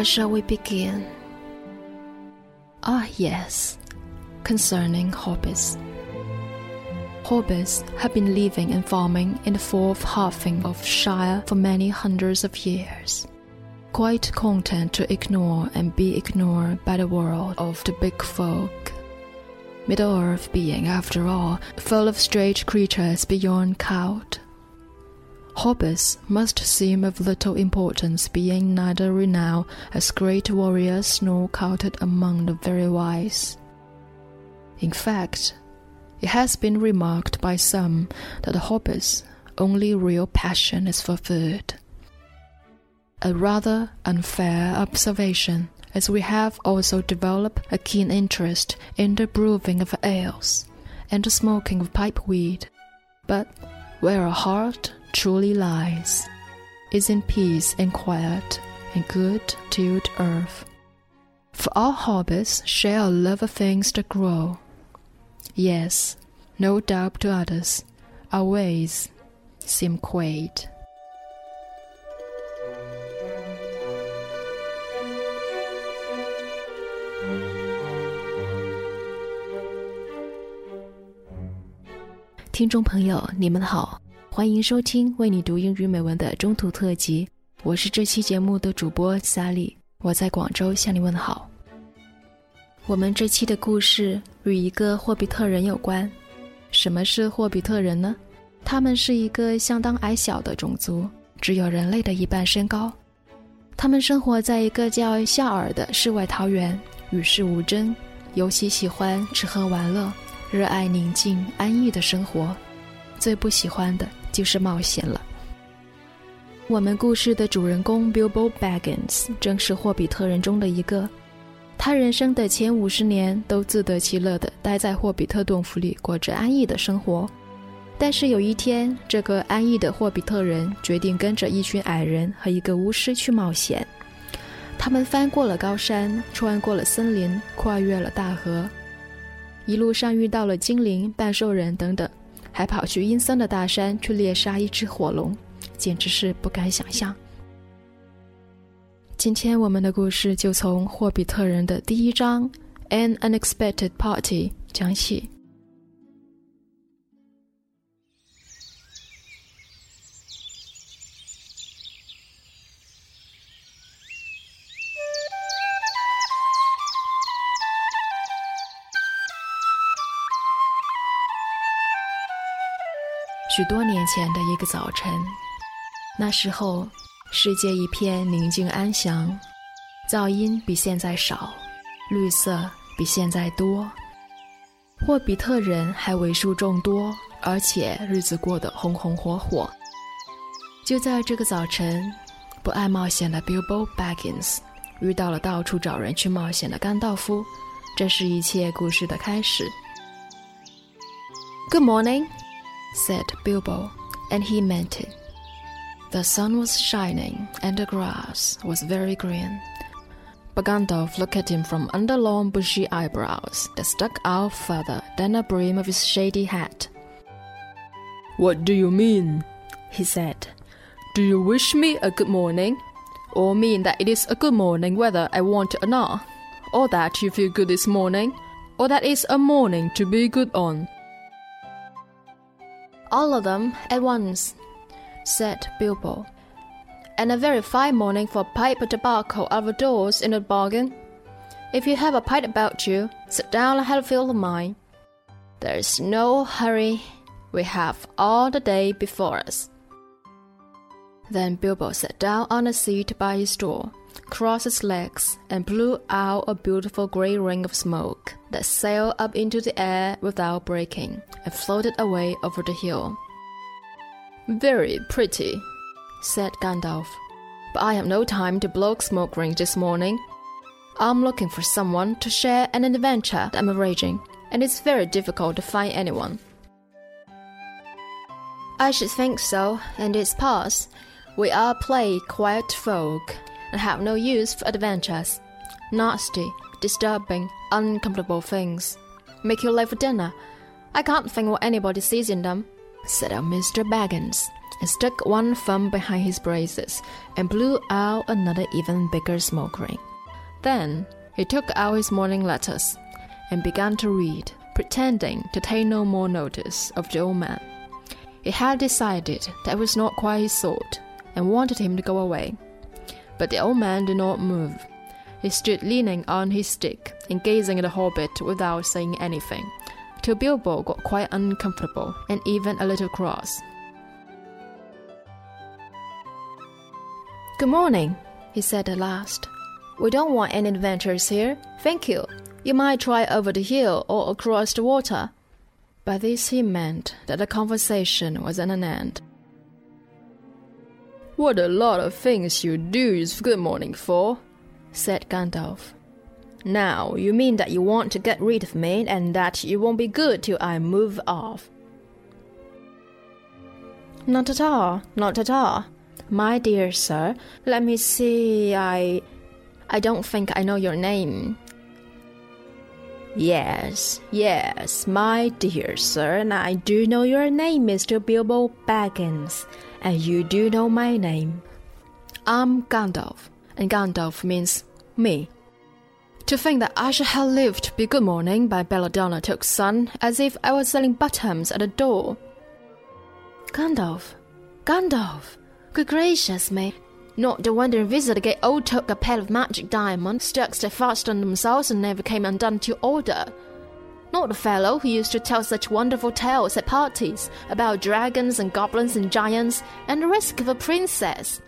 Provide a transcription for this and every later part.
Where shall we begin? Ah, yes, concerning hobbits. Hobbits have been living and farming in the four Farthings of Shire for many hundreds of years, quite content to ignore and be ignored by the world of the big folk. Middle Earth being, after all, full of strange creatures beyond count. Hobbits must seem of little importance, being neither renowned as great warriors nor counted among the very wise. In fact, it has been remarked by some that the hobbits' only real passion is for food. A rather unfair observation, as we have also developed a keen interest in the brewing of ales and the smoking of pipeweed. But where a heart truly lies is in peace and quiet and good tilled earth. For all hobbits share a love of things that grow. Yes, no doubt to others, our ways seem quaint. 听众朋友，你们好， 欢迎收听为你读英语美文的中途特辑。我是这期节目的主播萨莉，我在广州向你问好。我们这期的故事与一个霍比特人有关。什么是霍比特人呢？他们是一个相当矮小的种族，只有人类的一半身高。他们生活在一个叫夏尔的世外桃源，与世无争，尤其喜欢吃喝玩乐。热爱宁静安逸的生活，最不喜欢的就是冒险了。我们故事的主人公 Bilbo Baggins 正是霍比特人中的一个。他人生的前五十年都自得其乐地待在霍比特洞府里，过着安逸的生活。但是有一天，这个安逸的霍比特人决定跟着一群矮人和一个巫师去冒险。他们翻过了高山，穿过了森林，跨越了大河。一路上遇到了精灵、半兽人等等，还跑去阴森的大山去猎杀一只火龙，简直是不敢想象。今天我们的故事就从霍比特人的第一章《An Unexpected Party》讲起。许多年前的一个早晨，那时候世界一片宁静安详，噪音比现在少，绿色比现在多。霍比特人还为数众多，而且日子过得红红火火。就在这个早晨，不爱冒险的 Bilbo Baggins 遇到了到处找人去冒险的甘道夫，这是一切故事的开始。Good morning. Said Bilbo, and he meant it. The sun was shining, and the grass was very green. But Gandalf looked at him from under long bushy eyebrows that stuck out further than the brim of his shady hat. What do you mean? he said. Do you wish me a good morning? Or mean that it is a good morning whether I want it or not? or that you feel good this morning, or that it's a morning to be good on. All of them at once, said Bilbo. And a very fine morning for a pipe of tobacco out of doors in a bargain. If you have a pipe about you, sit down and have a feel of mine. There's no hurry. We have all the day before us. Then Bilbo sat down on a seat by his door, crossed his legs, and blew out a beautiful grey ring of smoke that sailed up into the air without breaking and floated away over the hill. Very pretty, said Gandalf. But I have no time to blow smoke rings this morning. I'm looking for someone to share an adventure that I'm arranging, and it's very difficult to find anyone. I should think so, and it's past. We are plain, quiet folk, and have no use for adventures. Nasty, disturbing, uncomfortable things. Make you late for dinner. I can't think what anybody sees in them, said our Mr. Baggins, and stuck one thumb behind his braces and blew out another even bigger smoke ring. Then he took out his morning letters and began to read, pretending to take no more notice of the old man. He had decided that it was not quite his sort and wanted him to go away. But the old man did not move. He stood leaning on his stick and gazing at the hobbit without saying anything, till Bilbo got quite uncomfortable and even a little cross. Good morning, he said at last. We don't want any adventures here, thank you. You might try over the hill or across the water. By this he meant that the conversation was at an end. What a lot of things you do is good morning for, said Gandalf. Now, you mean that you want to get rid of me and that you won't be good till I move off? Not at all, not at all. My dear sir, let me see, I. I don't think I know your name. Yes, yes, my dear sir, and I do know your name, Mr. Bilbo Baggins, and you do know my name. I'm Gandalf, and Gandalf means me. To think that I should have lived to be good morning by Belladonna Took's son, as if I was selling buttons at a door. Gandalf, Gandalf, good gracious me! Not the wandering visitor gave old Took a pair of magic diamonds stuck fast on themselves and never came undone to order. Not the fellow who used to tell such wonderful tales at parties about dragons and goblins and giants and the rescue of a princess.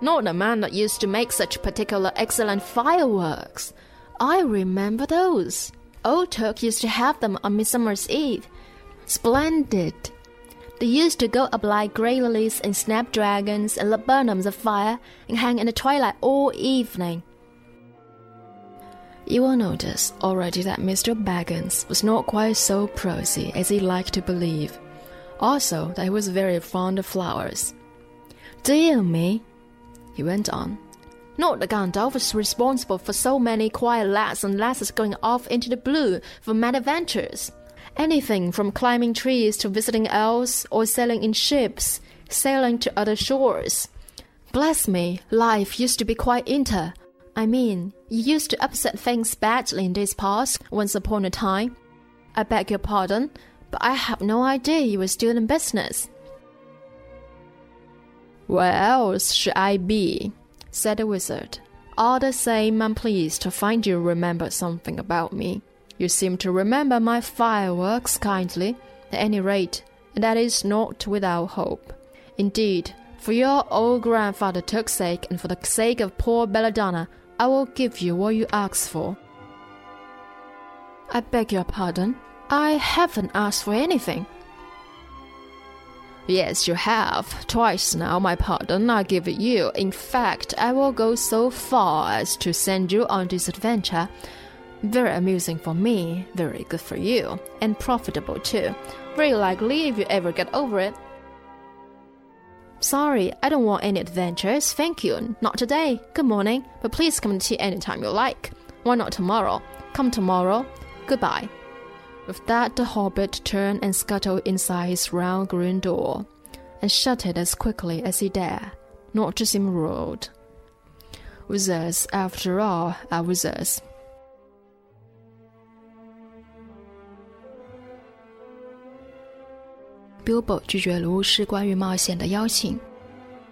Not the man that used to make such particular excellent fireworks. I remember those. Old Took used to have them on Midsummer's Eve. Splendid. They used to go up like grey lilies and snapdragons and laburnums of fire and hang in the twilight all evening. You will notice already that Mr. Baggins was not quite so prosy as he liked to believe. Also, that he was very fond of flowers. Dear me, he went on. Not that Gandalf was responsible for so many quiet lads and lasses going off into the blue for mad adventures. Anything from climbing trees to visiting elves or sailing in ships, sailing to other shores. Bless me, life used to be quite inter. I mean, you used to upset things badly in this past once upon a time. I beg your pardon, but I have no idea you were still in business. Where else should I be? said the wizard. All the same, I'm pleased to find you remember something about me. You seem to remember my fireworks kindly, at any rate, and that is not without hope. Indeed, for your old grandfather Took's sake and for the sake of poor Belladonna, I will give you what you ask for. I beg your pardon. I haven't asked for anything. Yes, you have. Twice now, my pardon, I give it you. In fact, I will go so far as to send you on this adventure. Very amusing for me, very good for you, and profitable too. Very likely if you ever get over it. Sorry, I don't want any adventures, thank you. Not today. Good morning, but please come to tea anytime you like. Why not tomorrow? Come tomorrow. Goodbye. With that, the hobbit turned and scuttled inside his round green door, and shut it as quickly as he dared, not to seem rude. Wizards, after all, are wizards. Bilbo 拒绝了巫师关于冒险的邀请。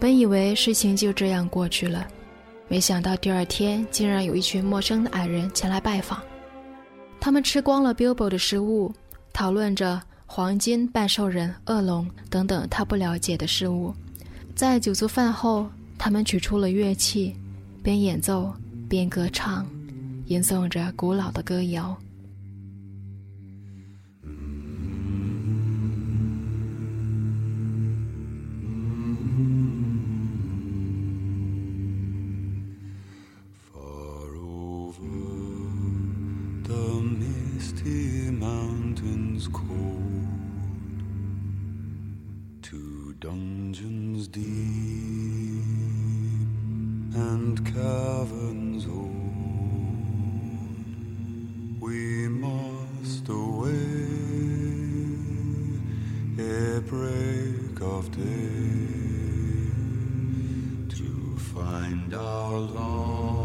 本以为事情就这样过去了，没想到第二天竟然有一群陌生的矮人前来拜访。他们吃光了 Bilbo 的食物，讨论着黄金、半兽人、恶龙等等他不了解的事物。在酒足饭后，他们取出了乐器，边演奏边歌唱，吟诵着古老的歌谣。find our long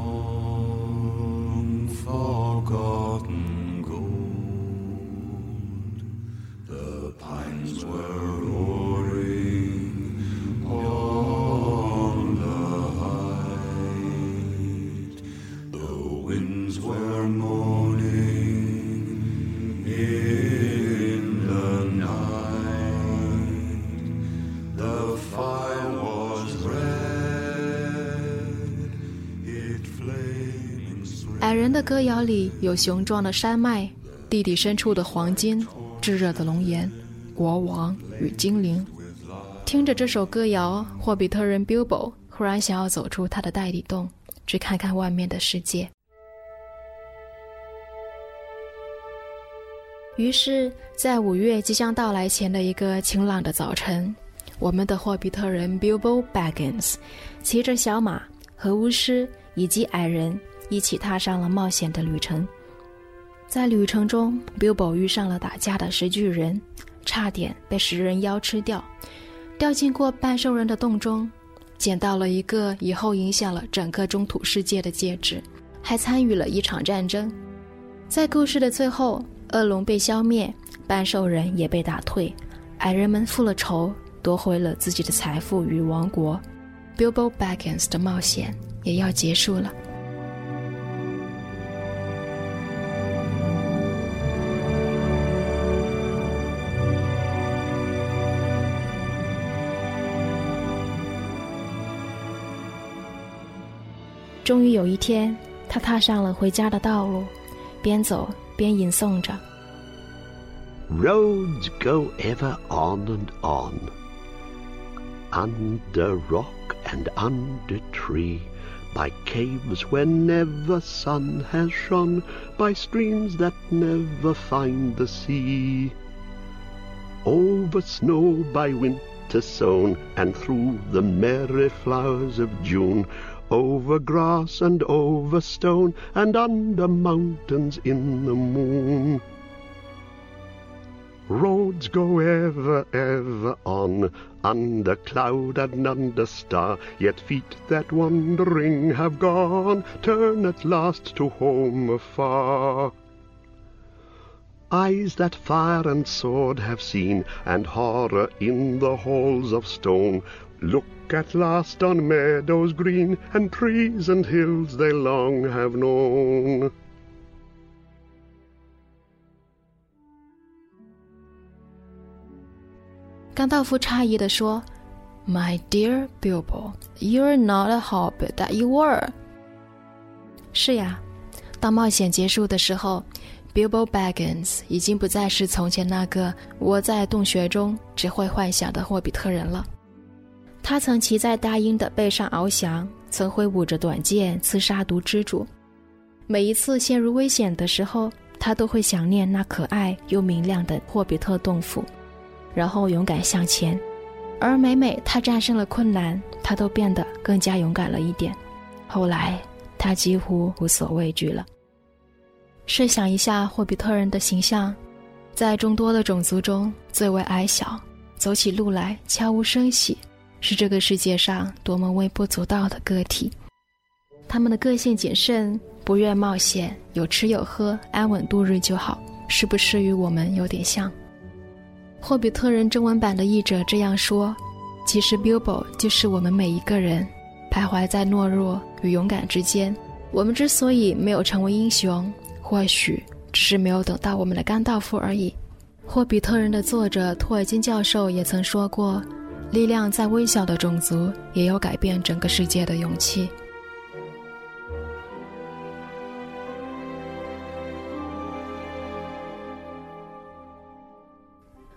的歌谣里有雄壮的山脉、地底深处的黄金、炙热的龙岩、国王与精灵。听着这首歌谣，霍比特人 Bilbo 忽然想要走出他的袋底洞，去看看外面的世界。于是，在五月即将到来前的一个晴朗的早晨，我们的霍比特人 Bilbo Baggins 骑着小马和巫师以及矮人。一起踏上了冒险的旅程，在旅程中，Bilbo 遇上了打架的石巨人，差点被食人妖吃掉；掉进过半兽人的洞中，捡到了一个以后影响了整个中土世界的戒指，还参与了一场战争。在故事的最后，恶龙被消灭，半兽人也被打退，矮人们复了仇，夺回了自己的财富与王国，Bilbo Baggins 的冒险也要结束了。终于有一天，他踏上了回家的道路，边走边吟诵着：“Roads go ever on and on, under rock and under tree, by caves where never sun has shone, by streams that never find the sea, over snow by winter sown, and through the merry flowers of June.” Over grass and over stone and under mountains in the moon. Roads go ever, ever on, under cloud and under star, yet feet that wandering have gone turn at last to home afar. Eyes that fire and sword have seen, and horror in the halls of stone, look at last on meadows green and trees and hills they long have known. 甘道夫诧异地说：“My dear Bilbo, you're not a hobbit that you were。”是呀，当冒险结束的时候，Bilbo Baggins 已经不再是从前那个窝在洞穴中只会幻想的霍比特人了。 他曾骑在大鹰的背上翱翔，曾挥舞着短剑刺杀毒蜘蛛。每一次陷入危险的时候，他都会想念那可爱又明亮的霍比特洞府，然后勇敢向前。而每每他战胜了困难，他都变得更加勇敢了一点。后来，他几乎无所畏惧了。设想一下霍比特人的形象，在众多的种族中最为矮小，走起路来悄无声息。是这个世界上多么微不足道的个体，他们的个性谨慎，不愿冒险，有吃有喝，安稳度日就好，是不是与我们有点像？霍比特人中文版的译者这样说：“其实 Bilbo 就是我们每一个人，徘徊在懦弱与勇敢之间。我们之所以没有成为英雄，或许只是没有等到我们的甘道夫而已。”霍比特人的作者托尔金教授也曾说过：“力量在微小的种族，也有改变整个世界的勇气。”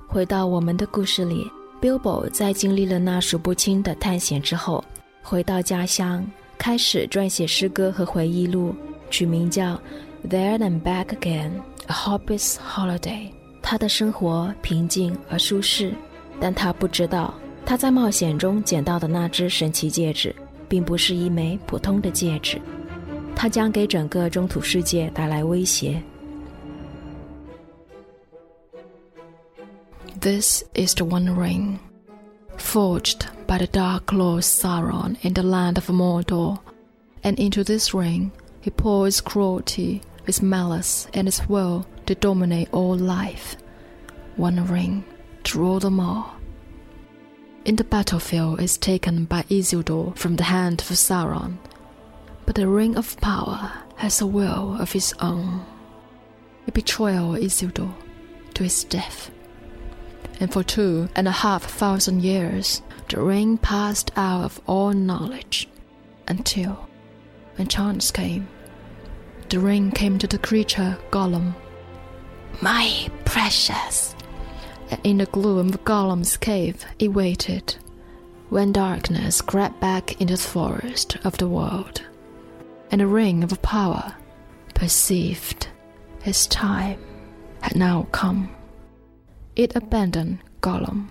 回到我们的故事里，Bilbo 在经历了那数不清的探险之后，回到家乡，开始撰写诗歌和回忆录，取名叫《There and Back Again: A Hobbit's Holiday》。他的生活平静而舒适，但他不知道，他在冒险中捡到的那只神奇戒指，并不是一枚普通的戒指，它将给整个中土世界带来威胁。This is the One Ring, forged by the Dark Lord Sauron in the land of Mordor, and into this ring he pours cruelty, his malice, and his will to dominate all life. One ring to rule them all. In the battlefield is taken by Isildur from the hand of Sauron, but the ring of power has a will of its own. A betrayal Isildur to his death and for two and a half thousand years the ring passed out of all knowledge, until, when chance came, the ring came to the creature Gollum. My precious! And in the gloom of Gollum's cave it waited, when darkness crept back into the forest of the world, and the ring of power perceived its time had now come it abandoned Gollum.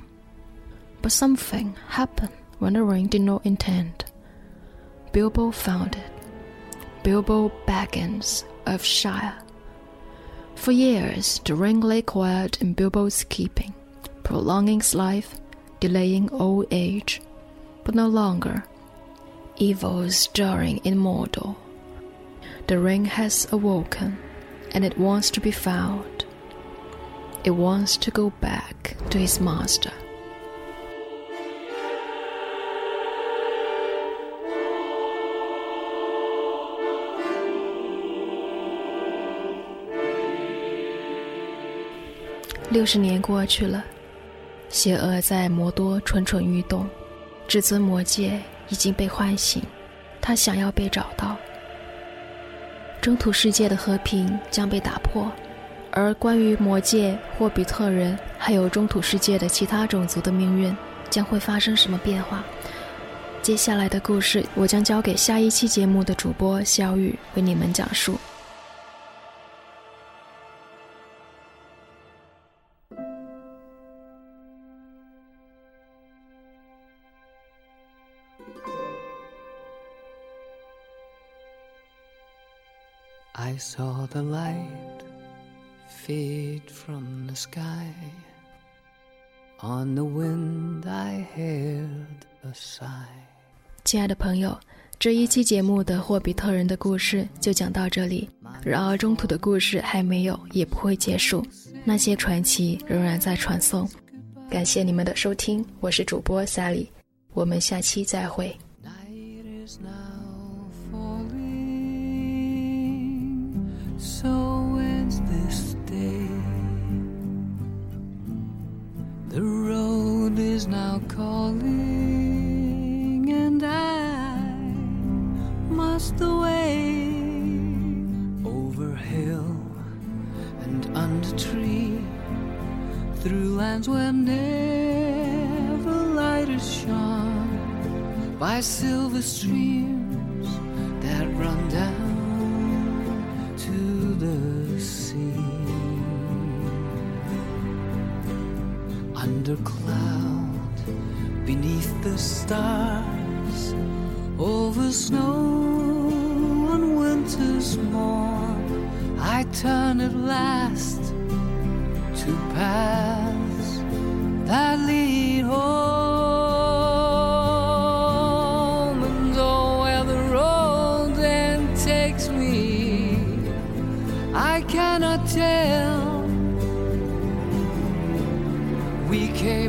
But something happened when the ring did not intend. Bilbo found it. Bilbo Baggins of Shire. For years, the ring lay quiet in Bilbo's keeping, prolonging his life, delaying old age. But no longer. Evil is stirring in Mordor. The ring has awoken, and it wants to be found it wants to go back to his master. 六十年过去了，邪恶在魔多蠢蠢欲动，至尊魔戒已经被唤醒，他想要被找到。中土世界的和平将被打破。而关于魔界、霍比特人，还有中土世界的其他种族的命运，将会发生什么变化？接下来的故事，我将交给下一期节目的主播小雨为你们讲述。I saw the light. fade from the sky. On the wind I heard a sigh. 亲爱的朋友，这一期节目的霍比特人的故事就讲到这里。然而，中途的故事还没有，也不会结束，那些传奇仍然在传颂。感谢你们的收听，我是主播 Sally，我们下期再会。So ends this day. The road is now calling, and I must away over hill and under tree, through lands where never light is shone, by silver streams Under cloud, beneath the stars, over snow on winter's morn, I turn at last to paths that lead home.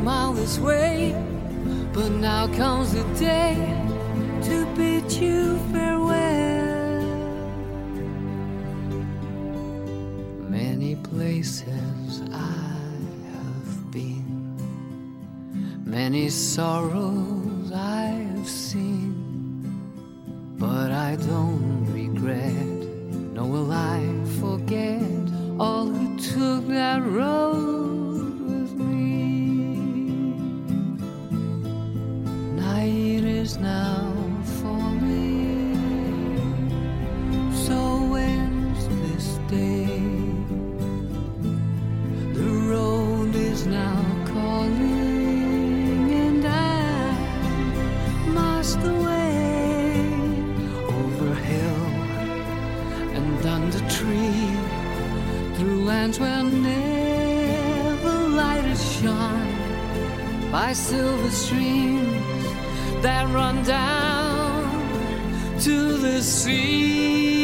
Came all this way, but now comes the day to bid you farewell. Many places I have been, many sorrows I have seen, but I don't regret, nor will I forget all who took that road lands where never light has shone, by silver streams that run down to the sea.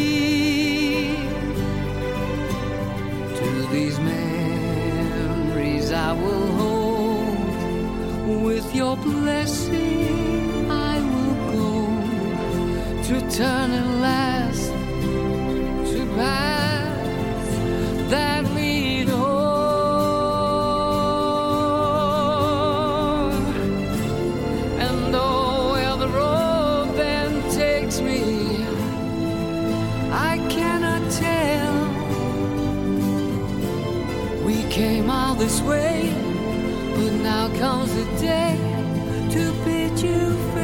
To these memories I will hold. With your blessing, I will go to turn at last came all this way, but now comes the day to bid you farewell.